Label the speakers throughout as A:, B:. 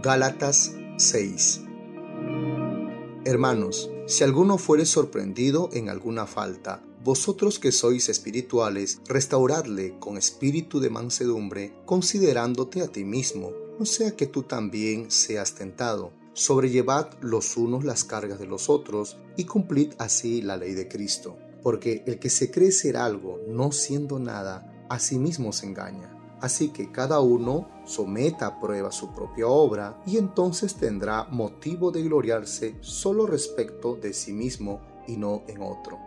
A: Gálatas 6 Hermanos, si alguno fuere sorprendido en alguna falta, vosotros que sois espirituales, restauradle con espíritu de mansedumbre, considerándote a ti mismo, no sea que tú también seas tentado. Sobrellevad los unos las cargas de los otros y cumplid así la ley de Cristo. Porque el que se cree ser algo no siendo nada, a sí mismo se engaña. Así que cada uno someta a prueba su propia obra y entonces tendrá motivo de gloriarse solo respecto de sí mismo y no en otro.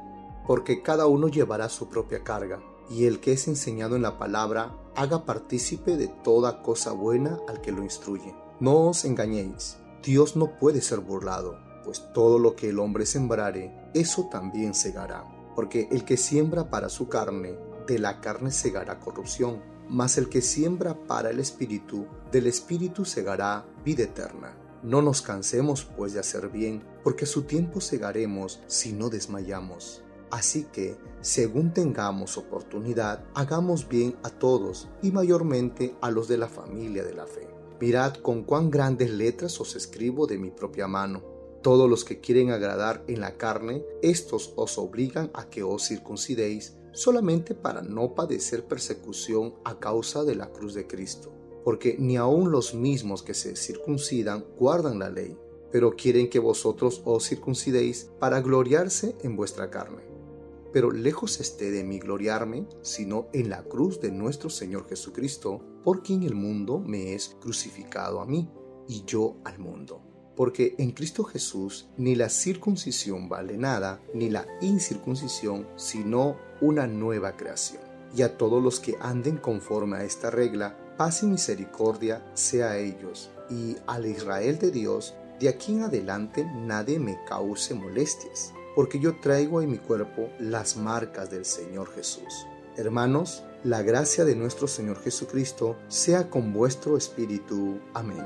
A: Porque cada uno llevará su propia carga, y el que es enseñado en la palabra haga partícipe de toda cosa buena al que lo instruye. No os engañéis, Dios no puede ser burlado, pues todo lo que el hombre sembrare, eso también segará. Porque el que siembra para su carne, de la carne segará corrupción, mas el que siembra para el Espíritu, del Espíritu segará vida eterna. No nos cansemos pues de hacer bien, porque su tiempo segaremos si no desmayamos. Así que, según tengamos oportunidad, hagamos bien a todos y mayormente a los de la familia de la fe. Mirad con cuán grandes letras os escribo de mi propia mano. Todos los que quieren agradar en la carne, estos os obligan a que os circuncidéis solamente para no padecer persecución a causa de la cruz de Cristo. Porque ni aun los mismos que se circuncidan guardan la ley, pero quieren que vosotros os circuncidéis para gloriarse en vuestra carne. Pero lejos esté de mí gloriarme, sino en la cruz de nuestro Señor Jesucristo, por quien el mundo me es crucificado a mí, y yo al mundo. Porque en Cristo Jesús ni la circuncisión vale nada, ni la incircuncisión, sino una nueva creación. Y a todos los que anden conforme a esta regla, paz y misericordia sea a ellos, y al Israel de Dios, de aquí en adelante nadie me cause molestias porque yo traigo en mi cuerpo las marcas del Señor Jesús. Hermanos, la gracia de nuestro Señor Jesucristo sea con vuestro espíritu. Amén.